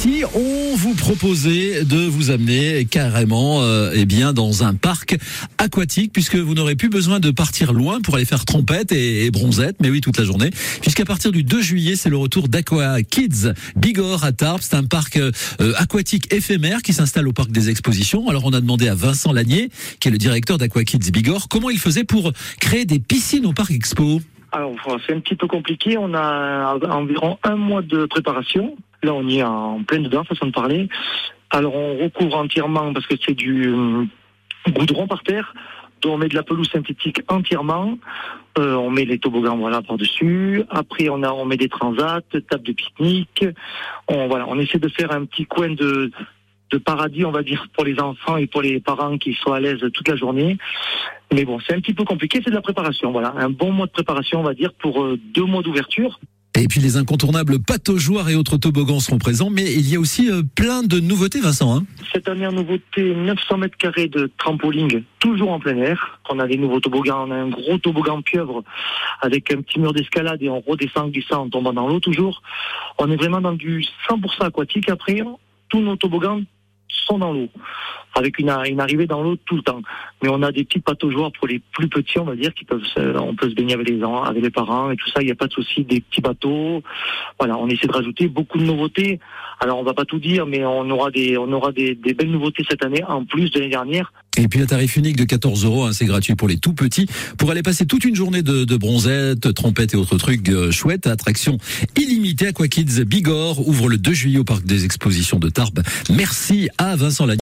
Si on vous proposait de vous amener carrément euh, eh bien dans un parc aquatique puisque vous n'aurez plus besoin de partir loin pour aller faire trompette et, et bronzette mais oui toute la journée puisqu'à partir du 2 juillet c'est le retour d'Aqua Kids Bigorre à Tarbes. C'est un parc euh, aquatique éphémère qui s'installe au parc des expositions. Alors on a demandé à Vincent Lanier qui est le directeur d'Aqua Kids Bigorre comment il faisait pour créer des piscines au parc Expo alors, c'est un petit peu compliqué. On a environ un mois de préparation. Là, on y est en pleine dedans, façon de parler. Alors, on recouvre entièrement parce que c'est du euh, goudron par terre. Donc, on met de la pelouse synthétique entièrement. Euh, on met les toboggans voilà par-dessus. Après, on a on met des transats, table de pique-nique. On voilà, on essaie de faire un petit coin de de paradis, on va dire, pour les enfants et pour les parents qui soient à l'aise toute la journée. Mais bon, c'est un petit peu compliqué, c'est de la préparation. Voilà, un bon mois de préparation, on va dire, pour euh, deux mois d'ouverture. Et puis les incontournables pataugeoires et autres toboggans seront présents, mais il y a aussi euh, plein de nouveautés, Vincent. Hein Cette année, en nouveauté, 900 mètres carrés de trampoline, toujours en plein air. On a des nouveaux toboggans, on a un gros toboggan pieuvre avec un petit mur d'escalade et on redescend glissant en tombant dans l'eau toujours. On est vraiment dans du 100% aquatique après. Tous nos toboggans sont dans l'eau, avec une, arrivée dans l'eau tout le temps. Mais on a des petits bateaux-joueurs pour les plus petits, on va dire, qui peuvent se, on peut se baigner avec les, avec les parents et tout ça. Il n'y a pas de souci, des petits bateaux. Voilà, on essaie de rajouter beaucoup de nouveautés. Alors on va pas tout dire, mais on aura des, on aura des belles nouveautés cette année en plus de l'année dernière. Et puis un tarif unique de 14 euros, hein, c'est gratuit pour les tout petits, pour aller passer toute une journée de, de bronzette, trompette et autres trucs euh, chouettes. Attraction illimitée. Aqua Kids Bigorre ouvre le 2 juillet au parc des expositions de Tarbes. Merci à Vincent Lagny.